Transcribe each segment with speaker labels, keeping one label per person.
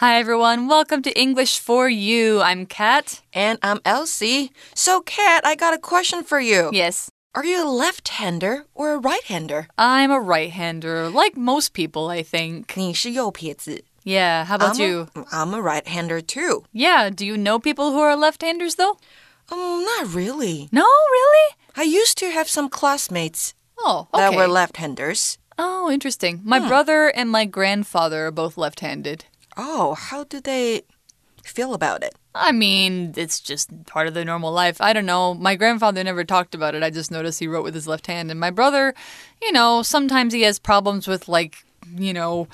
Speaker 1: Hi, everyone. Welcome to English for You. I'm Kat.
Speaker 2: And I'm Elsie. So, Kat, I got a question for you.
Speaker 1: Yes.
Speaker 2: Are you a left hander or a right hander?
Speaker 1: I'm a right hander, like most people, I think.
Speaker 2: 你是右撇子.
Speaker 1: Yeah, how about
Speaker 2: I'm
Speaker 1: you?
Speaker 2: A, I'm a right hander too.
Speaker 1: Yeah, do you know people who are left handers though?
Speaker 2: Um, not really.
Speaker 1: No, really?
Speaker 2: I used to have some classmates
Speaker 1: Oh, okay.
Speaker 2: that were left handers.
Speaker 1: Oh, interesting. My brother and my grandfather are both left handed.
Speaker 2: Oh, how do they feel about it?
Speaker 1: I mean, it's just part of their normal life. I don't know. My grandfather never talked about it. I just noticed he wrote with his left hand. And my brother, you know, sometimes he has problems with, like, you know,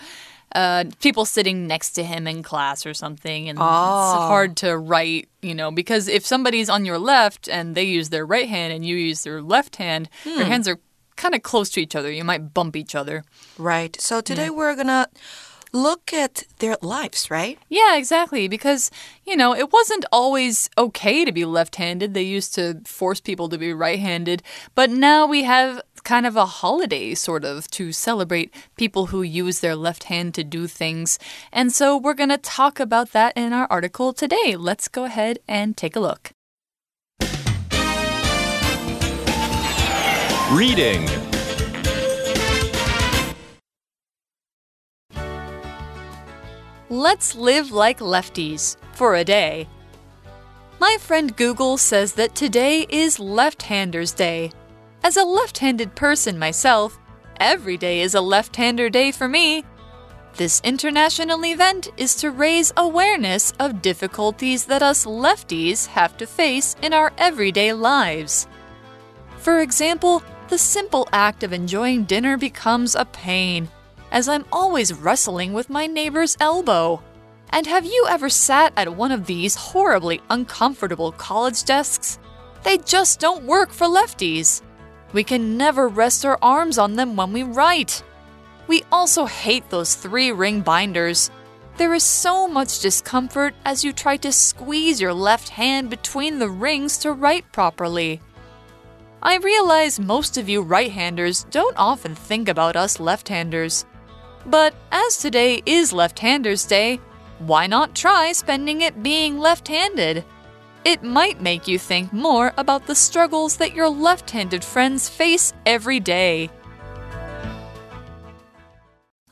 Speaker 1: uh, people sitting next to him in class or something. And it's hard to write, you know, because if somebody's on your left and they use their right hand and you use their left hand, your hands are kind of close to each other. You might bump each other.
Speaker 2: Right. So today we're gonna look at their lives, right?
Speaker 1: Yeah, exactly. Because, you know, it wasn't always okay to be left handed. They used to force people to be right handed. But now we have kind of a holiday, sort of, to celebrate people who use their left hand to do things. And so we're going to talk about that in our article today. Let's go ahead and take a look.
Speaker 3: Reading
Speaker 1: Let's live like lefties for a day. My friend Google says that today is Left Handers Day. As a left handed person myself, every day is a left hander day for me. This international event is to raise awareness of difficulties that us lefties have to face in our everyday lives. For example, the simple act of enjoying dinner becomes a pain, as I'm always wrestling with my neighbor's elbow. And have you ever sat at one of these horribly uncomfortable college desks? They just don't work for lefties. We can never rest our arms on them when we write. We also hate those three ring binders. There is so much discomfort as you try to squeeze your left hand between the rings to write properly. I realize most of you right handers don't often think about us left handers. But as today is Left Handers Day, why not try spending it being left handed? It might make you think more about the struggles that your left handed friends face every day.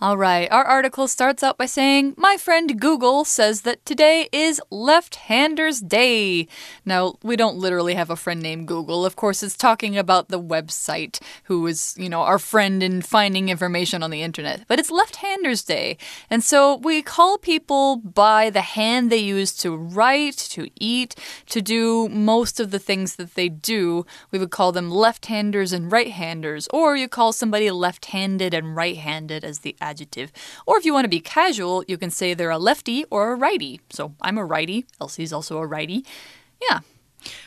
Speaker 1: All right, our article starts out by saying, My friend Google says that today is Left Handers Day. Now, we don't literally have a friend named Google. Of course, it's talking about the website, who is, you know, our friend in finding information on the internet. But it's Left Handers Day. And so we call people by the hand they use to write, to eat, to do most of the things that they do. We would call them left handers and right handers. Or you call somebody left handed and right handed as the adjective. Or if you want to be casual, you can say they're a lefty or a righty. So I'm a righty. Elsie's also a righty. Yeah.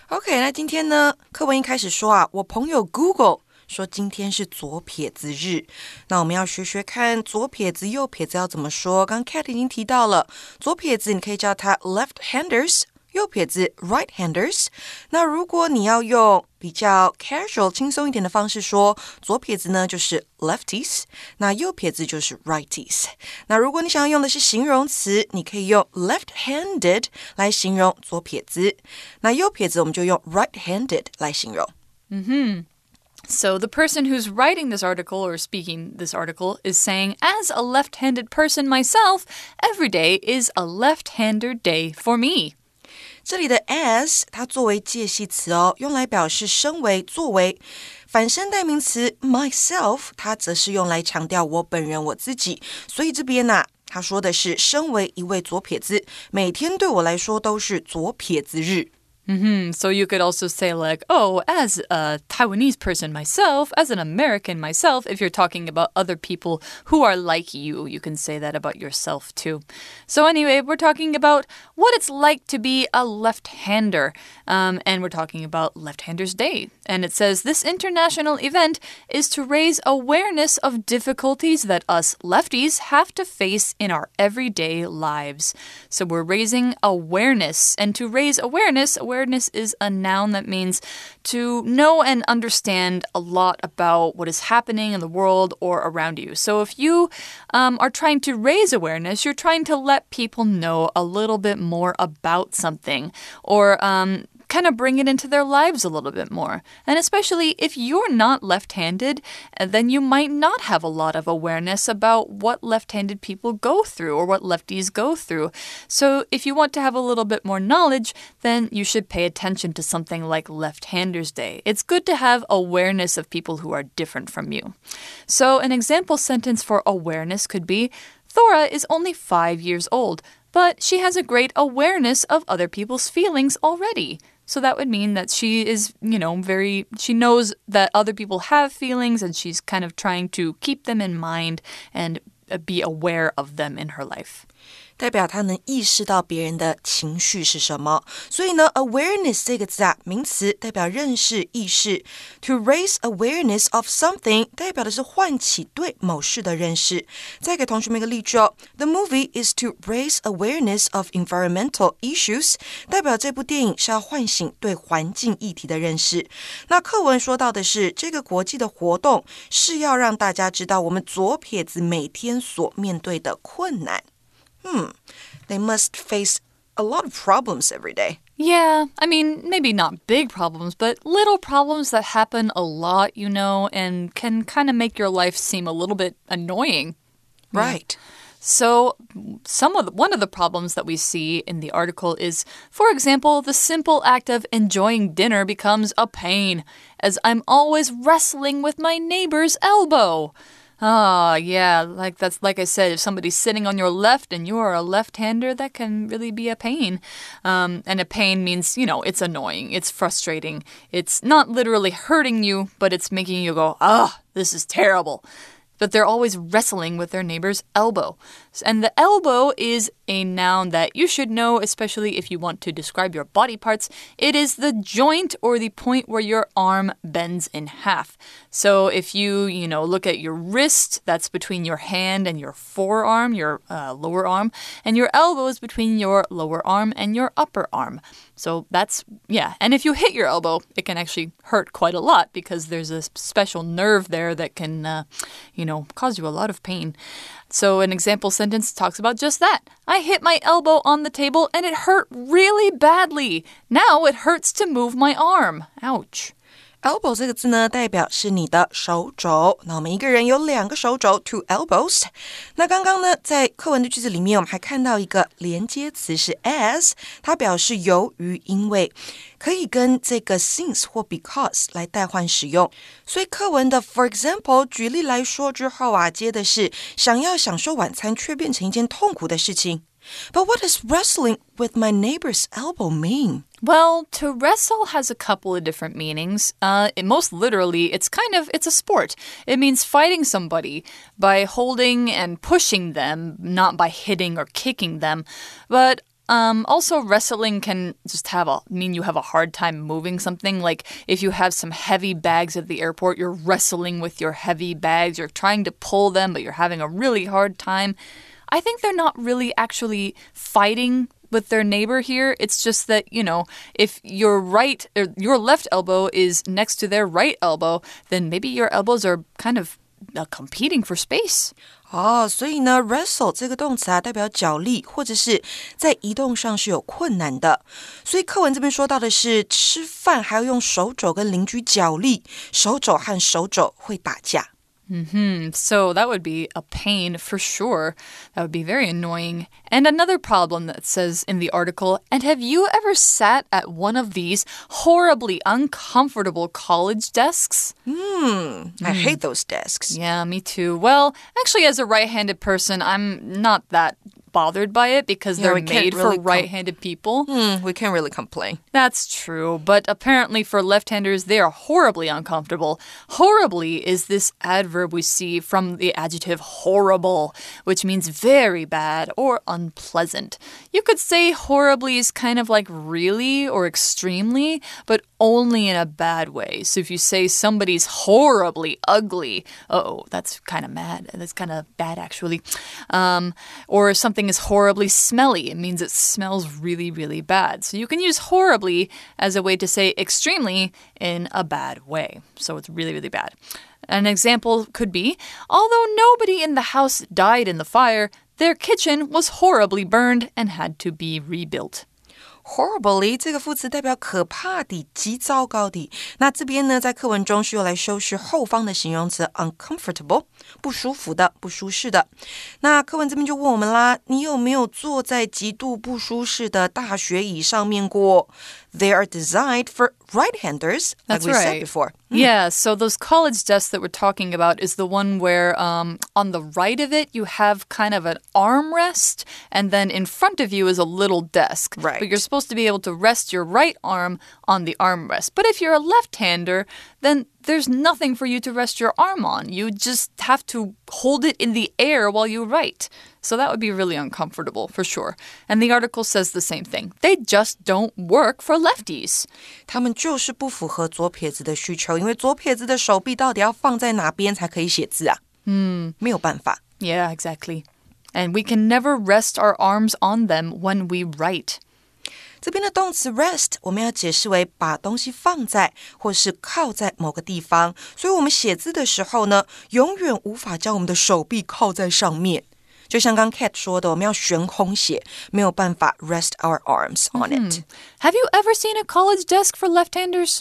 Speaker 2: OK，那今天呢，课文一开始说啊，我朋友 Google 说今天是左撇子日，那我们要学学看左撇子、右撇子要怎么说。刚 Kat 已经提到了，左撇子你可以叫它 left-handers。右撇子 right-handers，那如果你要用比较 casual 轻松一点的方式说，左撇子呢就是 lefties，那右撇子就是 righties。那如果你想要用的是形容词，你可以用 left-handed 来形容左撇子，那右撇子我们就用 right-handed 来形容。
Speaker 1: So the person who's writing this article or speaking this article is saying, as a left handed person myself, every day is a left hander day for me.
Speaker 2: 这里的 as 它作为介系词哦，用来表示身为、作为。反身代名词 myself 它则是用来强调我本人、我自己。所以这边呐、它说的是身为一位左撇子，每天对我来说都是左撇子日。
Speaker 1: Hmm So you could also say, like, oh, as a Taiwanese person myself, as an American myself, if you're talking about other people who are like you, you can say that about yourself too. So, anyway, we're talking about what it's like to be a left hander. Um, and we're talking about Left Handers Day. And it says this international event is to raise awareness of difficulties that us lefties have to face in our everyday lives. So, we're raising awareness. And to raise awareness, awareness awareness is a noun that means to know and understand a lot about what is happening in the world or around you. So if you um, are trying to raise awareness, you're trying to let people know a little bit more about something or um, kind of bring it into their lives a little bit more. And especially if you're not left handed, uh, then you might not have a lot of awareness about what left handed people go through or what lefties go through. So if you want to have a little bit more knowledge, then you should pay attention to something like Left Handers Day. It's good to have awareness of people who are different from you. So an example sentence for awareness could be Thora is only five years old, but she has a great awareness of other people's feelings already. So that would mean that she is, you know, very, she knows that other people have feelings and she's kind of trying to keep them in mind and uh, be aware of them in her life.
Speaker 2: 代表他能意识到别人的情绪是什么。所以呢，awareness 这个字啊，名词代表认识、意识。To raise awareness of something 代表的是唤起对某事的认识。再给同学们一个例句哦：The movie is to raise awareness of environmental issues，代表这部电影是要唤醒对环境议题的认识。那课文说到的是，这个国际的活动是要让大家知道我们左撇子每天所面对的困难。Hmm, they must face a lot of problems every day.
Speaker 1: Yeah, I mean, maybe not big problems, but little problems that happen a lot, you know, and can kind of make your life seem a little bit annoying.
Speaker 2: Right. Yeah.
Speaker 1: So, some of the, one of the problems that we see in the article is, for example, the simple act of enjoying dinner becomes a pain, as I'm always wrestling with my neighbor's elbow. Oh, yeah, like that's like I said, if somebody's sitting on your left and you are a left-hander, that can really be a pain. Um, and a pain means, you know, it's annoying, it's frustrating, it's not literally hurting you, but it's making you go, ah, oh, this is terrible but they're always wrestling with their neighbor's elbow. And the elbow is a noun that you should know, especially if you want to describe your body parts. It is the joint or the point where your arm bends in half. So if you, you know, look at your wrist, that's between your hand and your forearm, your uh, lower arm, and your elbow is between your lower arm and your upper arm. So that's, yeah. And if you hit your elbow, it can actually hurt quite a lot because there's a special nerve there that can, uh, you know, cause you a lot of pain. So, an example sentence talks about just that. I hit my elbow on the table and it hurt really badly. Now it hurts to move my arm. Ouch.
Speaker 2: Elbow 这个字呢，代表是你的手肘。那我们一个人有两个手肘，two elbows。那刚刚呢，在课文的句子里面，我们还看到一个连接词是 as，它表示由于、因为，可以跟这个 since 或 because 来代换使用。所以课文的 for example 举例来说之后啊，接的是想要享受晚餐，却变成一件痛苦的事情。But what does wrestling with my neighbor's elbow mean?
Speaker 1: Well, to wrestle has a couple of different meanings. Uh, most literally, it's kind of it's a sport. It means fighting somebody by holding and pushing them, not by hitting or kicking them. But um, also, wrestling can just have a mean you have a hard time moving something. Like if you have some heavy bags at the airport, you're wrestling with your heavy bags. You're trying to pull them, but you're having a really hard time. I think they're not really actually fighting with their neighbor here. It's just that, you know, if your right or your left elbow is next to their right elbow, then maybe your elbows are kind of uh, competing for space.
Speaker 2: 哦，所以呢，wrestle 这个动词啊，代表角力或者是在移动上是有困难的。所以课文这边说到的是吃饭还要用手肘跟邻居角力，手肘和手肘会打架。
Speaker 1: Mm-hmm. So that would be a pain for sure. That would be very annoying. And another problem that says in the article, and have you ever sat at one of these horribly uncomfortable college desks?
Speaker 2: Hmm. I hate those desks.
Speaker 1: Yeah, me too. Well, actually, as a right handed person, I'm not that bothered by it because yeah, they're made really for right handed people.
Speaker 2: Hmm, we can't really complain.
Speaker 1: That's true, but apparently for left handers, they are horribly uncomfortable. Horribly is this adverb we see from the adjective horrible, which means very bad or unpleasant. You could say horribly is kind of like really or extremely, but only in a bad way. So if you say somebody's horribly ugly, oh, that's kind of mad. That's kind of bad, actually. Um, or if something is horribly smelly, it means it smells really, really bad. So you can use horribly as a way to say extremely in a bad way. So it's really, really bad. An example could be although nobody in the house died in the fire, their kitchen was horribly burned and had to be rebuilt.
Speaker 2: Horribly 这个副词代表可怕的、极糟糕的。那这边呢，在课文中是用来修饰后方的形容词 uncomfortable，不舒服的、不舒适的。那课文这边就问我们啦：你有没有坐在极度不舒适的大学椅上面过？They are designed for right-handers, like we
Speaker 1: right.
Speaker 2: said before.
Speaker 1: Yeah, so those college desks that we're talking about is the one where um, on the right of it you have kind of an armrest, and then in front of you is a little desk.
Speaker 2: Right.
Speaker 1: But you're supposed to be able to rest your right arm on the armrest. But if you're a left hander, then there's nothing for you to rest your arm on. You just have to hold it in the air while you write. So that would be really uncomfortable for sure. And the article says the same thing. They just don't work for lefties.
Speaker 2: 他们就是不符合左撇子的需求，因为左撇子的手臂到底要放在哪边才可以写字啊？嗯，没有办法。
Speaker 1: Yeah, exactly. And we can never rest our arms on them when we write.
Speaker 2: 这边的动词 rest 我们要解释为把东西放在或是靠在某个地方，所以我们写字的时候呢，永远无法将我们的手臂靠在上面。 就像刚 Kat 说的，我们要悬空写，没有办法 rest our arms on it. -hmm.
Speaker 1: Have you ever seen a college desk for left-handers?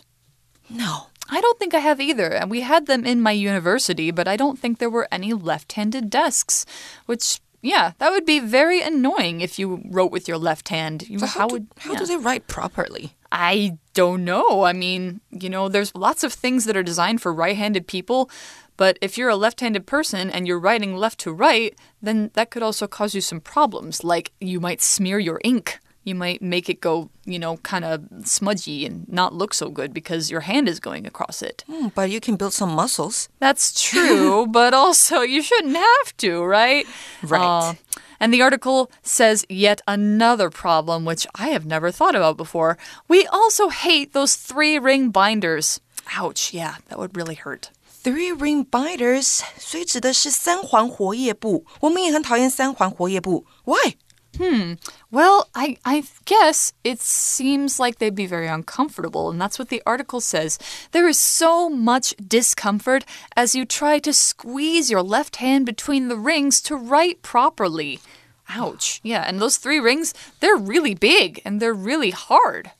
Speaker 2: No.
Speaker 1: I don't think I have either. And we had them in my university, but I don't think there were any left-handed desks, which yeah, that would be very annoying if you wrote with your left hand.
Speaker 2: So how, how, do,
Speaker 1: would,
Speaker 2: how
Speaker 1: yeah.
Speaker 2: do they write properly?
Speaker 1: I don't know. I mean, you know, there's lots of things that are designed for right handed people, but if you're a left handed person and you're writing left to right, then that could also cause you some problems. Like you might smear your ink. You might make it go, you know, kind of smudgy and not look so good because your hand is going across it.
Speaker 2: Hmm, but you can build some muscles.
Speaker 1: That's true, but also you shouldn't have to, right?
Speaker 2: Right.
Speaker 1: Uh, and the article says yet another problem, which I have never thought about before. We also hate those three ring binders. Ouch, yeah, that would really hurt.
Speaker 2: Three ring binders，所以指的是三环活页布。我们也很讨厌三环活页布。Why？
Speaker 1: Well, I, I guess it seems like they'd be very uncomfortable, and that's what the article says. There is so much discomfort as you try to squeeze your left hand between the rings to write properly. Ouch. Yeah, and those three rings, they're really big and they're really hard.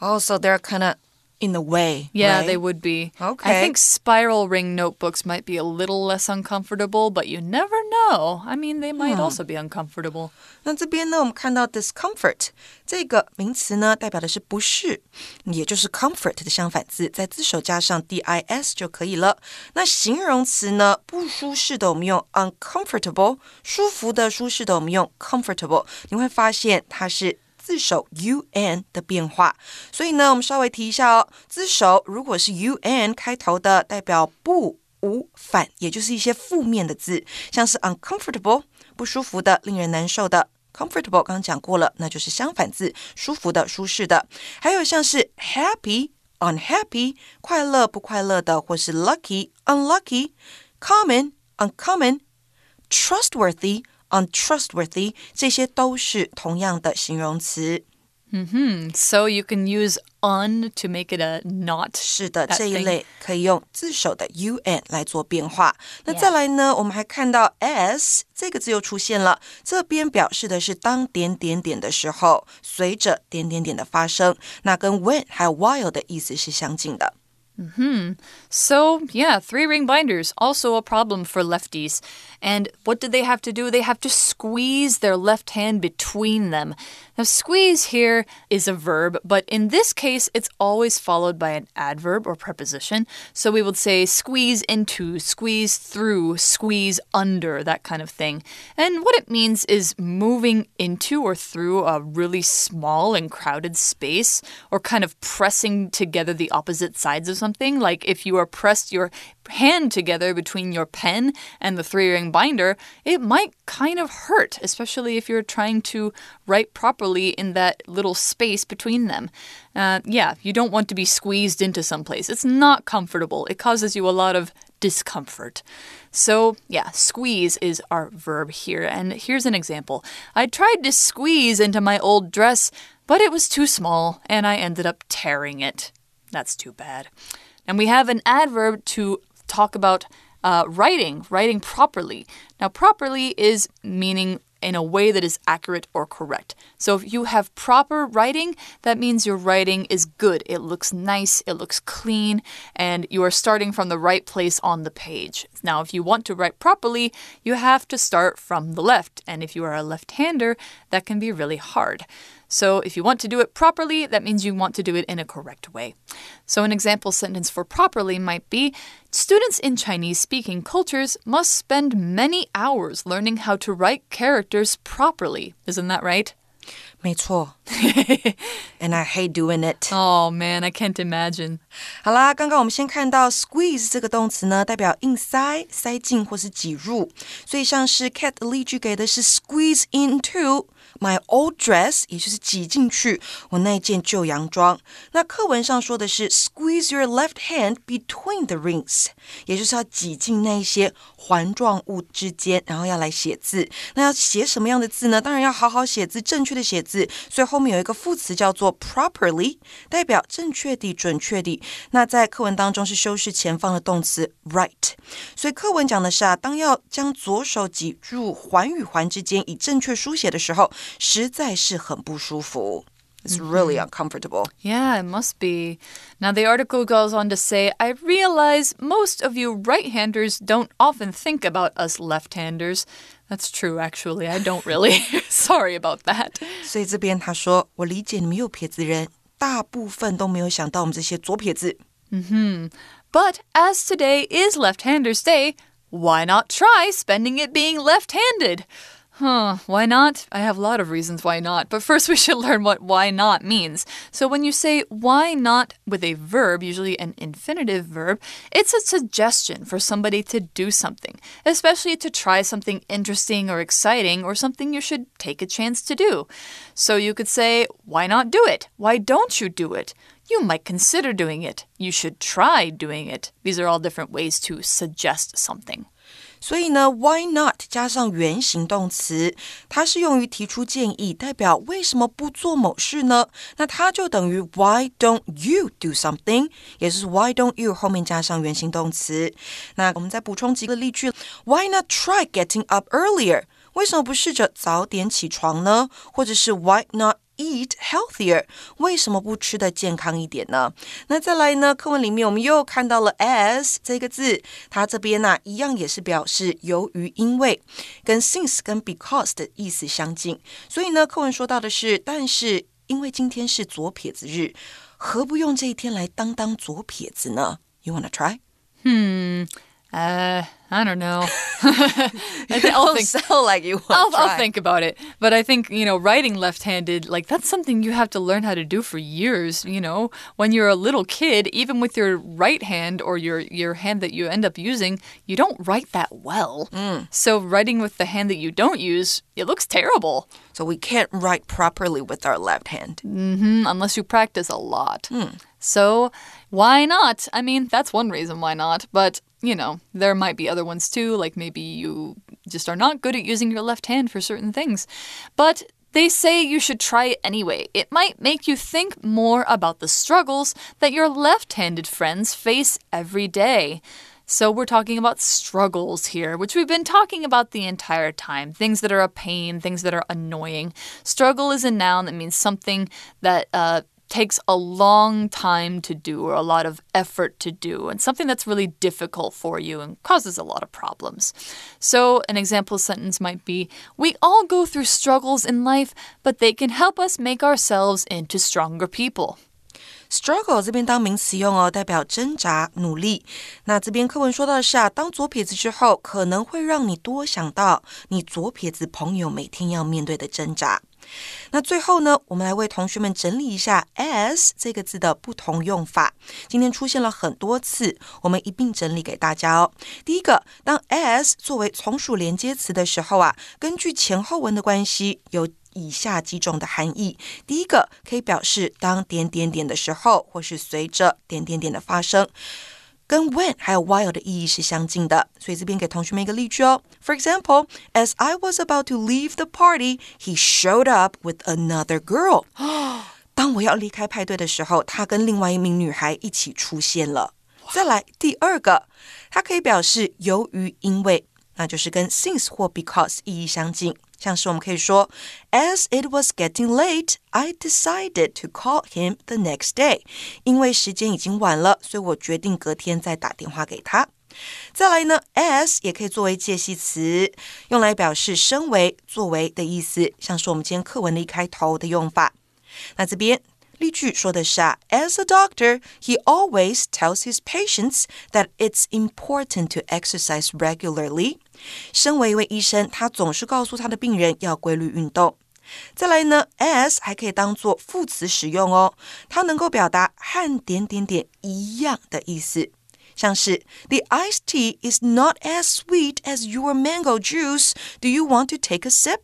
Speaker 2: Also, they're kind of in the way.
Speaker 1: Yeah,
Speaker 2: right?
Speaker 1: they would be. I
Speaker 2: Okay.
Speaker 1: think spiral ring notebooks might be a little less uncomfortable, but you never know. I mean, they might also be uncomfortable.
Speaker 2: 那这边呢，我们看到 discomfort 这个名词呢，代表的是不适，也就是 comfort 的相反字，在字首加上 dis 就可以了。那形容词呢，不舒适的我们用 uncomfortable，舒服的、舒适的我们用 comfortable。你会发现它是。 自首 un 的变化，所以呢，我们稍微提一下哦。自首如果是 un 开头的，代表不、无、反，也就是一些负面的字，像是 uncomfortable 不舒服的、令人难受的。comfortable 刚讲过了，那就是相反字，舒服的、舒适的。还有像是 happy、unhappy 快乐不快乐的，或是 lucky、unlucky、common、uncommon、trustworthy、untrustworthy，这些都是同样的形容词。
Speaker 1: So you can use un to make it a not.
Speaker 2: 是的，
Speaker 1: that
Speaker 2: 这一
Speaker 1: thing.
Speaker 2: 类可以用字首的 un 来做变化。那再来呢，我们还看到 s 这个字又出现了，这边表示的是当点点点的时候，随着点点点的发生，那跟 when 还有 while 的意思是相近的。
Speaker 1: So, yeah, three ring binders, also a problem for lefties. And what do they have to do? They have to squeeze their left hand between them. Now, squeeze here is a verb, but in this case, it's always followed by an adverb or preposition. So we would say squeeze into, squeeze through, squeeze under, that kind of thing. And what it means is moving into or through a really small and crowded space, or kind of pressing together the opposite sides of something. Like if you are pressed your hand together between your pen and the three ring binder, it might kind of hurt, especially if you're trying to write properly in that little space between them. Uh, yeah, you don't want to be squeezed into someplace. It's not comfortable, it causes you a lot of discomfort. So, yeah, squeeze is our verb here. And here's an example I tried to squeeze into my old dress, but it was too small, and I ended up tearing it. That's too bad. And we have an adverb to talk about uh, writing, writing properly. Now, properly is meaning in a way that is accurate or correct. So if you have proper writing, that means your writing is good. It looks nice, it looks clean, and you are starting from the right place on the page. Now, if you want to write properly, you have to start from the left. And if you are a left hander, that can be really hard. So if you want to do it properly, that means you want to do it in a correct way. So an example sentence for properly might be Students in Chinese speaking cultures must spend many hours learning how to write characters properly. Isn't that right?
Speaker 2: 没错，and I hate doing it.
Speaker 1: Oh man, I can't imagine.
Speaker 2: 好啦，刚刚我们先看到 squeeze 这个动词呢，代表硬塞、塞进或是挤入，所以像是 Cat 的例句给的是 squeeze into。My old dress，也就是挤进去我那件旧洋装。那课文上说的是 squeeze your left hand between the rings，也就是要挤进那一些环状物之间，然后要来写字。那要写什么样的字呢？当然要好好写字，正确的写字。所以后面有一个副词叫做 properly，代表正确的、准确的。那在课文当中是修饰前方的动词 right。所以课文讲的是啊，当要将左手挤入环与环之间以正确书写的时候。实在是很不舒服。It's really uncomfortable.
Speaker 1: Yeah, it must be. Now, the article goes on to say I realize most of you right handers don't often think about us left handers. That's true, actually. I don't really. Sorry about that.
Speaker 2: 所以这边他说，我理解你们右撇子人 大部分都没有想到我们这些左撇子。
Speaker 1: Mm hmm. But as today is left handers' day, why not try spending it being left handed? Huh, why not? I have a lot of reasons why not, but first we should learn what why not means. So when you say why not with a verb, usually an infinitive verb, it's a suggestion for somebody to do something, especially to try something interesting or exciting or something you should take a chance to do. So you could say, why not do it? Why don't you do it? You might consider doing it. You should try doing it. These are all different ways to suggest something.
Speaker 2: 所以呢，why not 加上原形动词，它是用于提出建议，代表为什么不做某事呢？那它就等于 why don't you do something，也就是 why don't you 后面加上原形动词。那我们再补充几个例句：Why not try getting up earlier？为什么不试着早点起床呢？或者是 Why not？Eat healthier，为什么不吃的健康一点呢？那再来呢？课文里面我们又看到了 as 这个字，它这边呢一样也是表示由于、因为，跟 since 跟 because 的意思相近。所以呢，课文说到的是，但是因为今天是左撇子日，何不用这一天来当当左撇子呢？You wanna try？
Speaker 1: 嗯嗯。Uh, I don't know.
Speaker 2: I'll think, sound like you
Speaker 1: I'll, I'll, think about it. But I think, you know, writing left-handed, like that's something you have to learn how to do for years, you know. When you're a little kid, even with your right hand or your your hand that you end up using, you don't write that well.
Speaker 2: Mm.
Speaker 1: So writing with the hand that you don't use, it looks terrible.
Speaker 2: So we can't write properly with our left hand.
Speaker 1: Mm -hmm, unless you practice a lot.
Speaker 2: Mm.
Speaker 1: So why not? I mean, that's one reason why not, but you know, there might be other ones too, like maybe you just are not good at using your left hand for certain things. But they say you should try it anyway. It might make you think more about the struggles that your left handed friends face every day. So, we're talking about struggles here, which we've been talking about the entire time. Things that are a pain, things that are annoying. Struggle is a noun that means something that uh, takes a long time to do or a lot of effort to do and something that's really difficult for you and causes a lot of problems. So, an example sentence might be We all go through struggles in life, but they can help us make ourselves into stronger people.
Speaker 2: Struggle 这边当名词用哦，代表挣扎、努力。那这边课文说到的是啊，当左撇子之后，可能会让你多想到你左撇子朋友每天要面对的挣扎。 那最后呢，我们来为同学们整理一下 as 这个字的不同用法。今天出现了很多次，我们一并整理给大家哦。第一个，当 as 作为从属连接词的时候啊，根据前后文的关系，有以下几种的含义。第一个，可以表示当点点点的时候，或是随着点点点的发生。跟 when 还有 while 的意义是相近的，所以这边给同学们一个例句哦。For example, as I was about to leave the party, he showed up with another girl. 当我要离开派对的时候，他跟另外一名女孩一起出现了。再来第二个，它可以表示由于、因为，那就是跟 since 或 because 意义相近。像是我们可以说，As it was getting late, I decided to call him the next day。因为时间已经晚了，所以我决定隔天再打电话给他。再来呢，as 也可以作为介系词，用来表示身为、作为的意思，像是我们今天课文的一开头的用法。那这边例句说的是啊，As a doctor, he always tells his patients that it's important to exercise regularly. 身为一位医生，他总是告诉他的病人要规律运动。再来呢，s 还可以当做副词使用哦，它能够表达和点点点一样的意思，像是 The iced tea is not as sweet as your mango juice. Do you want to take a sip?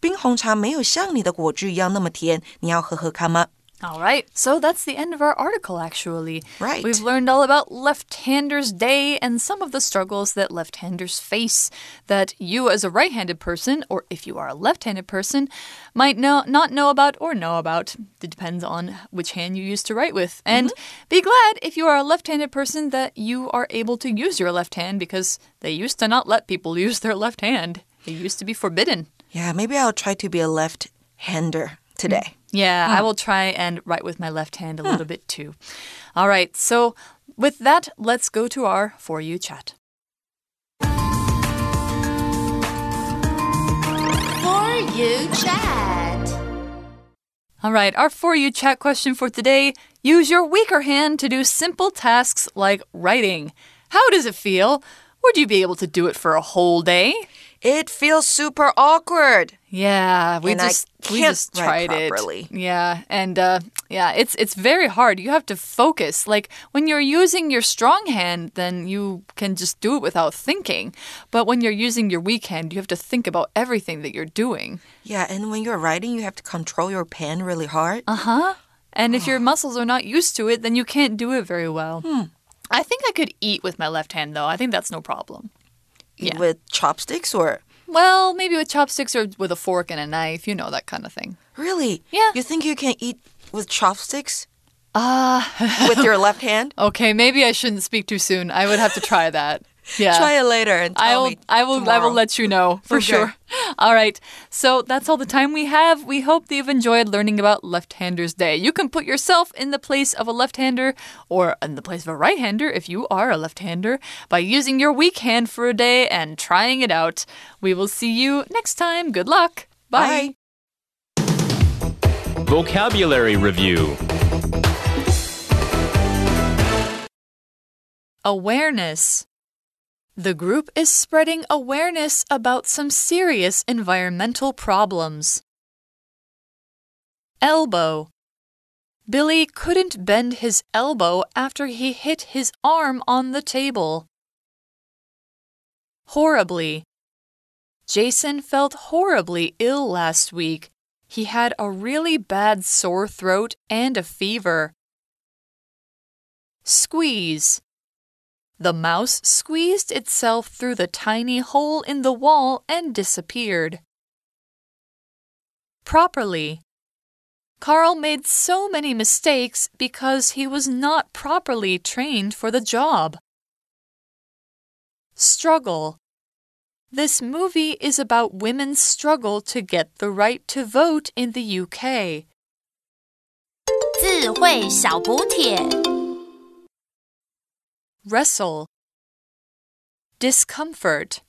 Speaker 2: 冰红茶没有像你的果汁一样那么甜，你要喝喝看吗
Speaker 1: ？All right, so that's the end of our article, actually.
Speaker 2: Right.
Speaker 1: We've learned all about left handers' day and some of the struggles that left handers face that you, as a right handed person, or if you are a left handed person, might know, not know about or know about. It depends on which hand you use to write with. And mm -hmm. be glad if you are a left handed person that you are able to use your left hand because they used to not let people use their left hand, it used to be forbidden.
Speaker 2: Yeah, maybe I'll try to be a left hander today. Mm.
Speaker 1: Yeah, I will try and write with my left hand a little bit too. All right, so with that, let's go to our For You chat.
Speaker 3: For You chat.
Speaker 1: All right, our For You chat question for today use your weaker hand to do simple tasks like writing. How does it feel? Would you be able to do it for a whole day?
Speaker 2: It feels super awkward.
Speaker 1: Yeah, we
Speaker 2: and
Speaker 1: just
Speaker 2: we
Speaker 1: just tried
Speaker 2: properly.
Speaker 1: it. Yeah, and uh, yeah, it's it's very hard. You have to focus. Like when you're using your strong hand, then you can just do it without thinking. But when you're using your weak hand, you have to think about everything that you're doing.
Speaker 2: Yeah, and when you're writing, you have to control your pen really hard.
Speaker 1: Uh huh. And if your muscles are not used to it, then you can't do it very well.
Speaker 2: Hmm.
Speaker 1: I think I could eat with my left hand, though. I think that's no problem.
Speaker 2: Yeah. With chopsticks or?
Speaker 1: Well, maybe with chopsticks or with a fork and a knife, you know, that kind of thing.
Speaker 2: Really?
Speaker 1: Yeah.
Speaker 2: You think you can eat with chopsticks?
Speaker 1: Ah.
Speaker 2: Uh, with your left hand?
Speaker 1: Okay, maybe I shouldn't speak too soon. I would have to try that. Yeah.
Speaker 2: Try it later and tell
Speaker 1: I will,
Speaker 2: me.
Speaker 1: I will
Speaker 2: tomorrow.
Speaker 1: I will let you know for
Speaker 2: Okay.
Speaker 1: sure. All right. So that's all the time we have. We hope that you've enjoyed learning about left-handers day. You can put yourself in the place of a left-hander or in the place of a right-hander if you are a left-hander by using your weak hand for a day and trying it out. We will see you next time. Good luck. Bye.
Speaker 2: Bye.
Speaker 4: Vocabulary Review
Speaker 1: Awareness. The group is spreading awareness about some serious environmental problems. Elbow. Billy couldn't bend his elbow after he hit his arm on the table. Horribly. Jason felt horribly ill last week. He had a really bad sore throat and a fever. Squeeze. The mouse squeezed itself through the tiny hole in the wall and disappeared. Properly. Carl made so many mistakes because he was not properly trained for the job. Struggle. This movie is about women's struggle to get the right to vote in the UK.
Speaker 3: 智慧小补帖。
Speaker 1: Wrestle. Discomfort.